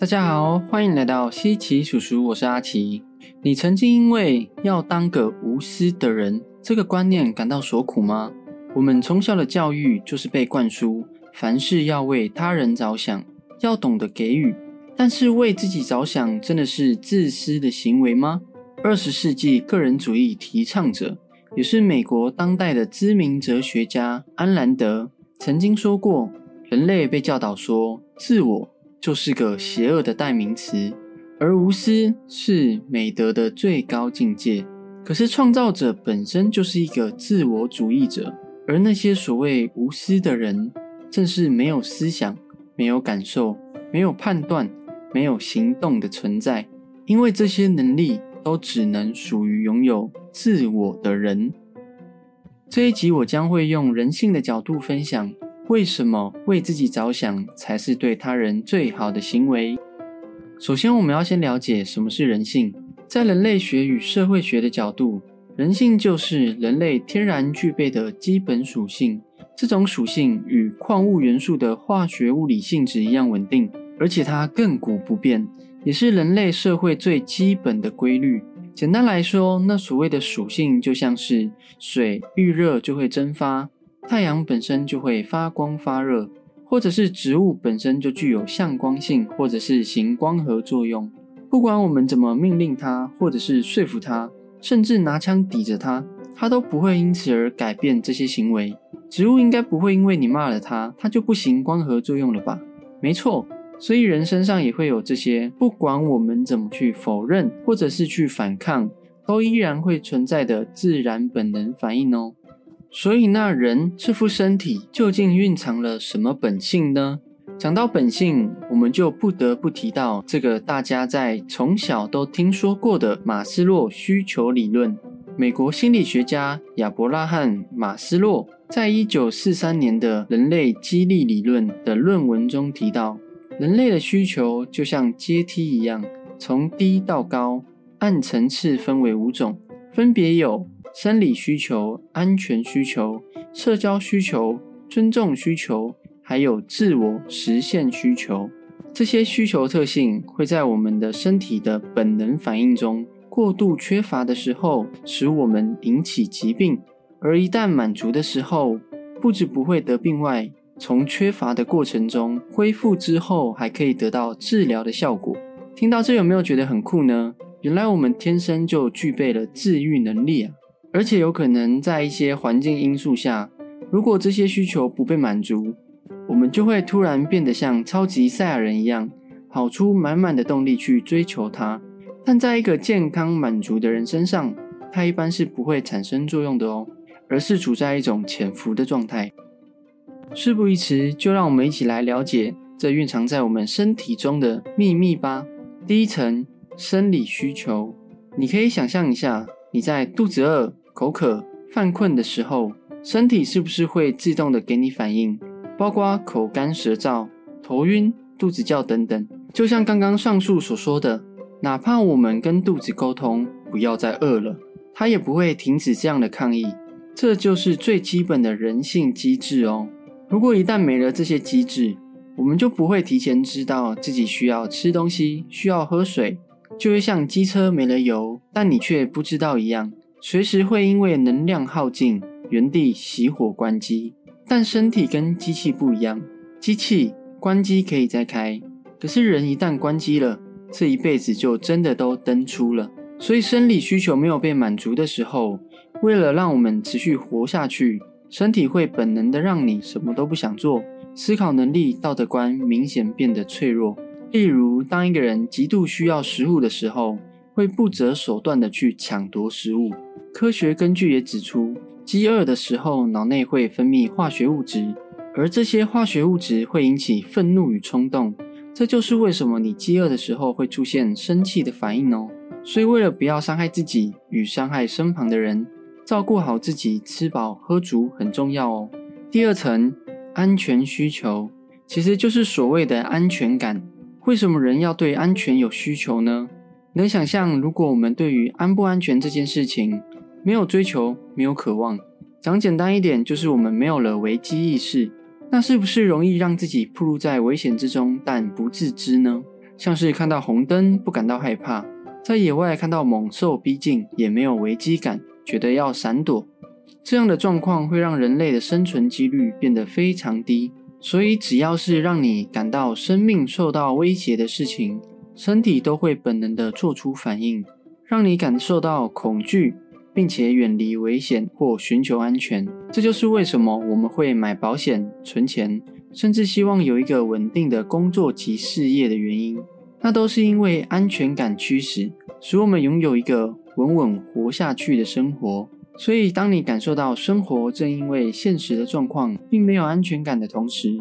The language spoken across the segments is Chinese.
大家好，欢迎来到西奇叔叔，我是阿奇。你曾经因为要当个无私的人这个观念感到所苦吗？我们从小的教育就是被灌输，凡事要为他人着想，要懂得给予。但是为自己着想，真的是自私的行为吗？二十世纪个人主义提倡者，也是美国当代的知名哲学家安兰德，曾经说过：人类被教导说，自我。就是个邪恶的代名词，而无私是美德的最高境界。可是创造者本身就是一个自我主义者，而那些所谓无私的人，正是没有思想、没有感受、没有判断、没有行动的存在。因为这些能力都只能属于拥有自我的人。这一集我将会用人性的角度分享。为什么为自己着想才是对他人最好的行为？首先，我们要先了解什么是人性。在人类学与社会学的角度，人性就是人类天然具备的基本属性。这种属性与矿物元素的化学物理性质一样稳定，而且它亘古不变，也是人类社会最基本的规律。简单来说，那所谓的属性就像是水遇热就会蒸发。太阳本身就会发光发热，或者是植物本身就具有向光性，或者是行光合作用。不管我们怎么命令它，或者是说服它，甚至拿枪抵着它，它都不会因此而改变这些行为。植物应该不会因为你骂了它，它就不行光合作用了吧？没错，所以人身上也会有这些，不管我们怎么去否认，或者是去反抗，都依然会存在的自然本能反应哦。所以，那人这副身体究竟蕴藏了什么本性呢？讲到本性，我们就不得不提到这个大家在从小都听说过的马斯洛需求理论。美国心理学家亚伯拉罕·马斯洛在一九四三年的《人类激励理论》的论文中提到，人类的需求就像阶梯一样，从低到高，按层次分为五种，分别有。生理需求、安全需求、社交需求、尊重需求，还有自我实现需求，这些需求特性会在我们的身体的本能反应中过度缺乏的时候，使我们引起疾病；而一旦满足的时候，不止不会得病外，从缺乏的过程中恢复之后，还可以得到治疗的效果。听到这有没有觉得很酷呢？原来我们天生就具备了治愈能力啊！而且有可能在一些环境因素下，如果这些需求不被满足，我们就会突然变得像超级赛亚人一样，跑出满满的动力去追求它。但在一个健康满足的人身上，它一般是不会产生作用的哦，而是处在一种潜伏的状态。事不宜迟，就让我们一起来了解这蕴藏在我们身体中的秘密吧。第一层，生理需求，你可以想象一下。你在肚子饿、口渴、犯困的时候，身体是不是会自动的给你反应？包括口干舌燥、头晕、肚子叫等等。就像刚刚上述所说的，哪怕我们跟肚子沟通不要再饿了，它也不会停止这样的抗议。这就是最基本的人性机制哦。如果一旦没了这些机制，我们就不会提前知道自己需要吃东西、需要喝水。就会像机车没了油，但你却不知道一样，随时会因为能量耗尽，原地熄火关机。但身体跟机器不一样，机器关机可以再开，可是人一旦关机了，这一辈子就真的都登出了。所以生理需求没有被满足的时候，为了让我们持续活下去，身体会本能的让你什么都不想做，思考能力、道德观明显变得脆弱。例如，当一个人极度需要食物的时候，会不择手段的去抢夺食物。科学根据也指出，饥饿的时候，脑内会分泌化学物质，而这些化学物质会引起愤怒与冲动。这就是为什么你饥饿的时候会出现生气的反应哦。所以，为了不要伤害自己与伤害身旁的人，照顾好自己，吃饱喝足很重要哦。第二层，安全需求，其实就是所谓的安全感。为什么人要对安全有需求呢？能想象，如果我们对于安不安全这件事情没有追求、没有渴望，讲简单一点，就是我们没有了危机意识，那是不是容易让自己暴露在危险之中，但不自知呢？像是看到红灯不感到害怕，在野外看到猛兽逼近也没有危机感，觉得要闪躲。这样的状况会让人类的生存几率变得非常低。所以，只要是让你感到生命受到威胁的事情，身体都会本能的做出反应，让你感受到恐惧，并且远离危险或寻求安全。这就是为什么我们会买保险、存钱，甚至希望有一个稳定的工作及事业的原因。那都是因为安全感驱使，使我们拥有一个稳稳活下去的生活。所以，当你感受到生活正因为现实的状况并没有安全感的同时，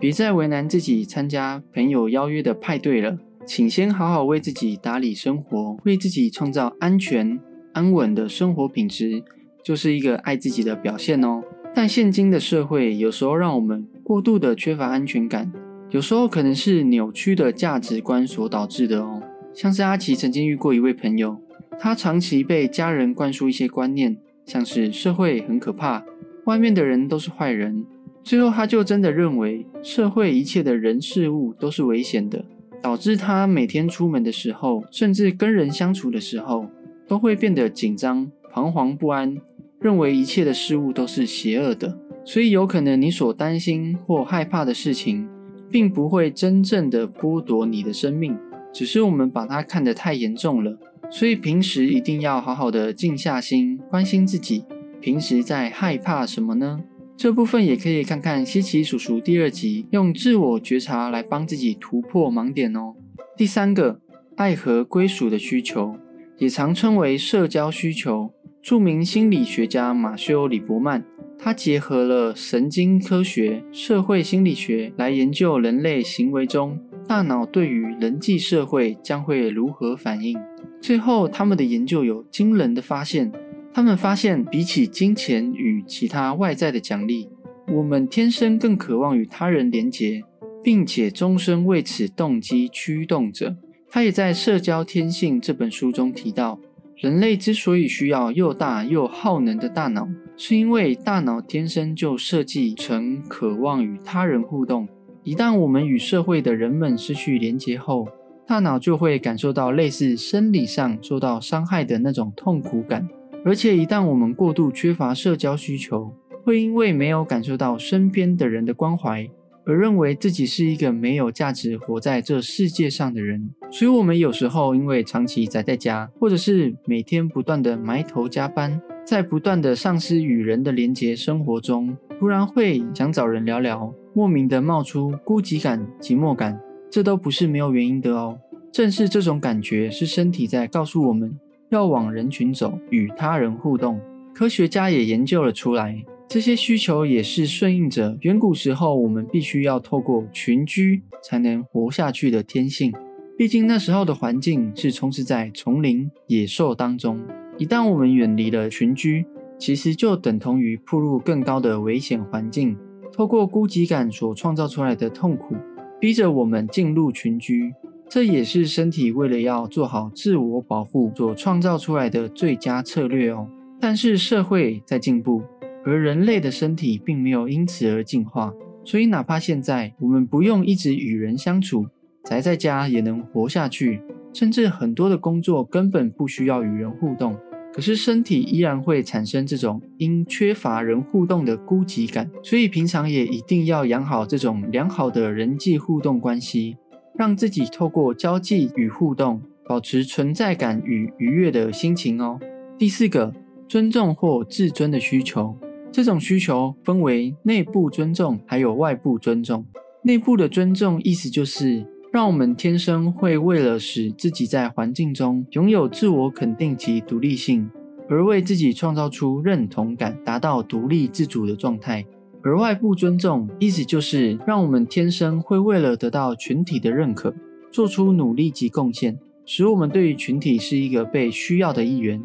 别再为难自己参加朋友邀约的派对了。请先好好为自己打理生活，为自己创造安全、安稳的生活品质，就是一个爱自己的表现哦。但现今的社会有时候让我们过度的缺乏安全感，有时候可能是扭曲的价值观所导致的哦。像是阿奇曾经遇过一位朋友，他长期被家人灌输一些观念。像是社会很可怕，外面的人都是坏人，最后他就真的认为社会一切的人事物都是危险的，导致他每天出门的时候，甚至跟人相处的时候，都会变得紧张、彷徨不安，认为一切的事物都是邪恶的。所以有可能你所担心或害怕的事情，并不会真正的剥夺你的生命，只是我们把它看得太严重了。所以平时一定要好好的静下心，关心自己。平时在害怕什么呢？这部分也可以看看西奇叔叔第二集，用自我觉察来帮自己突破盲点哦。第三个，爱和归属的需求，也常称为社交需求。著名心理学家马修·里伯曼，他结合了神经科学、社会心理学来研究人类行为中大脑对于人际社会将会如何反应。最后，他们的研究有惊人的发现。他们发现，比起金钱与其他外在的奖励，我们天生更渴望与他人连结，并且终身为此动机驱动着。他也在《社交天性》这本书中提到，人类之所以需要又大又耗能的大脑，是因为大脑天生就设计成渴望与他人互动。一旦我们与社会的人们失去连结后，大脑就会感受到类似生理上受到伤害的那种痛苦感，而且一旦我们过度缺乏社交需求，会因为没有感受到身边的人的关怀，而认为自己是一个没有价值活在这世界上的人。所以，我们有时候因为长期宅在家，或者是每天不断的埋头加班，在不断的丧失与人的连结生活中，突然会想找人聊聊，莫名的冒出孤寂感、寂寞感。这都不是没有原因的哦，正是这种感觉是身体在告诉我们要往人群走，与他人互动。科学家也研究了出来，这些需求也是顺应着远古时候我们必须要透过群居才能活下去的天性。毕竟那时候的环境是充斥在丛林野兽当中，一旦我们远离了群居，其实就等同于步入更高的危险环境。透过孤寂感所创造出来的痛苦。逼着我们进入群居，这也是身体为了要做好自我保护所创造出来的最佳策略哦。但是社会在进步，而人类的身体并没有因此而进化，所以哪怕现在我们不用一直与人相处，宅在家也能活下去，甚至很多的工作根本不需要与人互动。可是身体依然会产生这种因缺乏人互动的孤寂感，所以平常也一定要养好这种良好的人际互动关系，让自己透过交际与互动，保持存在感与愉悦的心情哦。第四个，尊重或自尊的需求，这种需求分为内部尊重还有外部尊重。内部的尊重意思就是。让我们天生会为了使自己在环境中拥有自我肯定及独立性，而为自己创造出认同感，达到独立自主的状态。而外部尊重，意思就是让我们天生会为了得到群体的认可，做出努力及贡献，使我们对于群体是一个被需要的一员。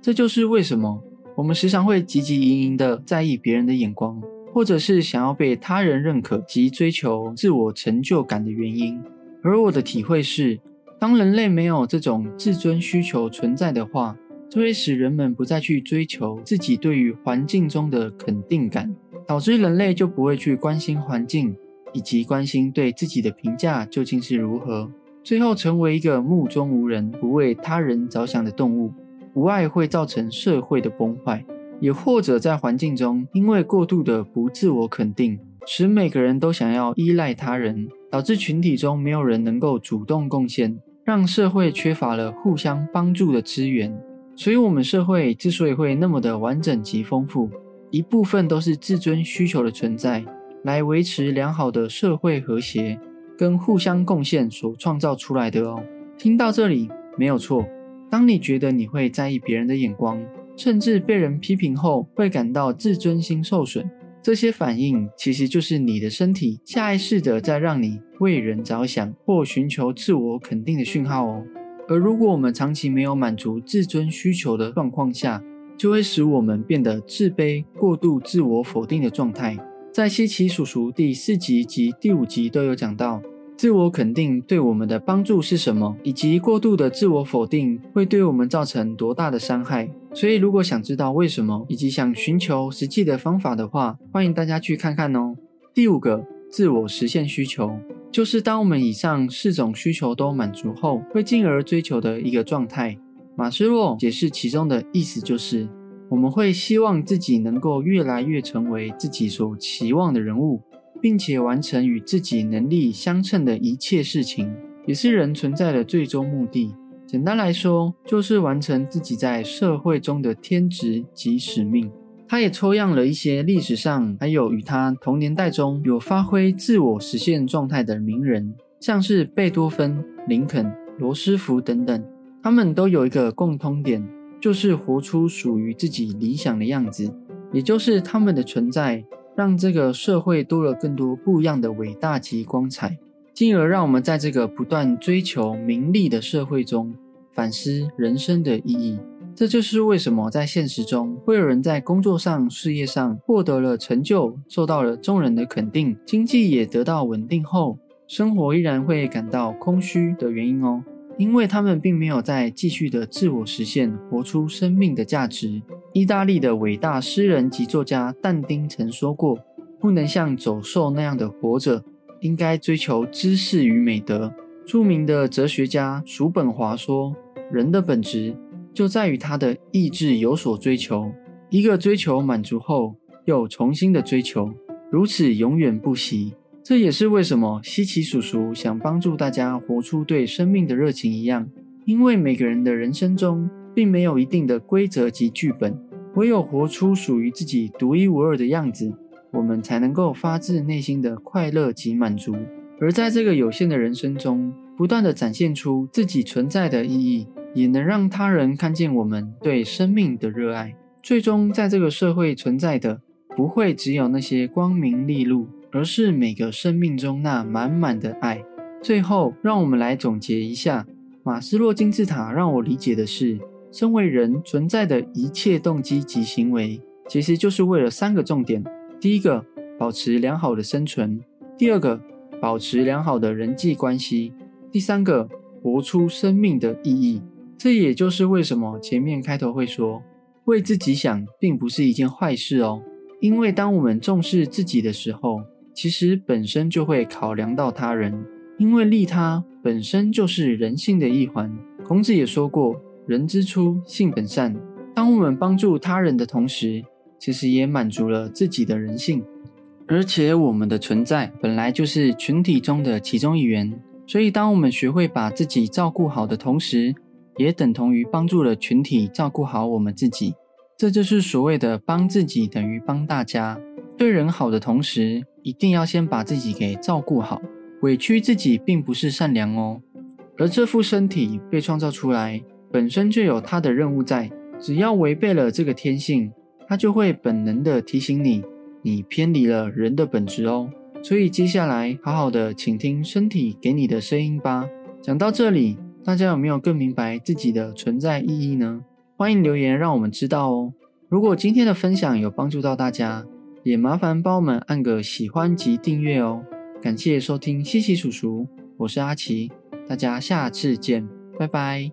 这就是为什么我们时常会汲汲营营的在意别人的眼光，或者是想要被他人认可及追求自我成就感的原因。而我的体会是，当人类没有这种自尊需求存在的话，就会使人们不再去追求自己对于环境中的肯定感，导致人类就不会去关心环境，以及关心对自己的评价究竟是如何。最后成为一个目中无人、不为他人着想的动物，无爱会造成社会的崩坏；也或者在环境中，因为过度的不自我肯定，使每个人都想要依赖他人，导致群体中没有人能够主动贡献，让社会缺乏了互相帮助的资源。所以，我们社会之所以会那么的完整及丰富，一部分都是自尊需求的存在，来维持良好的社会和谐。跟互相贡献所创造出来的哦。听到这里没有错。当你觉得你会在意别人的眼光，甚至被人批评后会感到自尊心受损，这些反应其实就是你的身体下意识的在让你为人着想或寻求自我肯定的讯号哦。而如果我们长期没有满足自尊需求的状况下，就会使我们变得自卑、过度自我否定的状态。在西奇叔叔第四集及第五集都有讲到，自我肯定对我们的帮助是什么，以及过度的自我否定会对我们造成多大的伤害。所以，如果想知道为什么，以及想寻求实际的方法的话，欢迎大家去看看哦。第五个，自我实现需求，就是当我们以上四种需求都满足后，会进而追求的一个状态。马斯洛解释其中的意思就是。我们会希望自己能够越来越成为自己所期望的人物，并且完成与自己能力相称的一切事情，也是人存在的最终目的。简单来说，就是完成自己在社会中的天职及使命。他也抽样了一些历史上还有与他同年代中有发挥自我实现状态的名人，像是贝多芬、林肯、罗斯福等等，他们都有一个共通点。就是活出属于自己理想的样子，也就是他们的存在，让这个社会多了更多不一样的伟大及光彩，进而让我们在这个不断追求名利的社会中反思人生的意义。这就是为什么在现实中会有人在工作上、事业上获得了成就，受到了众人的肯定，经济也得到稳定后，生活依然会感到空虚的原因哦。因为他们并没有在继续的自我实现，活出生命的价值。意大利的伟大诗人及作家但丁曾说过：“不能像走兽那样的活着，应该追求知识与美德。”著名的哲学家叔本华说：“人的本质就在于他的意志有所追求，一个追求满足后又重新的追求，如此永远不息。”这也是为什么西奇叔叔想帮助大家活出对生命的热情一样，因为每个人的人生中并没有一定的规则及剧本，唯有活出属于自己独一无二的样子，我们才能够发自内心的快乐及满足。而在这个有限的人生中，不断的展现出自己存在的意义，也能让他人看见我们对生命的热爱。最终，在这个社会存在的不会只有那些光明利禄。而是每个生命中那满满的爱。最后，让我们来总结一下马斯洛金字塔。让我理解的是，身为人存在的一切动机及行为，其实就是为了三个重点：第一个，保持良好的生存；第二个，保持良好的人际关系；第三个，活出生命的意义。这也就是为什么前面开头会说，为自己想，并不是一件坏事哦。因为当我们重视自己的时候，其实本身就会考量到他人，因为利他本身就是人性的一环。孔子也说过：“人之初，性本善。”当我们帮助他人的同时，其实也满足了自己的人性。而且我们的存在本来就是群体中的其中一员，所以当我们学会把自己照顾好的同时，也等同于帮助了群体照顾好我们自己。这就是所谓的帮自己等于帮大家。对人好的同时，一定要先把自己给照顾好。委屈自己并不是善良哦。而这副身体被创造出来，本身就有它的任务在。只要违背了这个天性，它就会本能的提醒你，你偏离了人的本质哦。所以接下来好好的倾听身体给你的声音吧。讲到这里，大家有没有更明白自己的存在意义呢？欢迎留言让我们知道哦。如果今天的分享有帮助到大家，也麻烦帮我们按个喜欢及订阅哦。感谢收听，西西叔叔。我是阿奇，大家下次见，拜拜。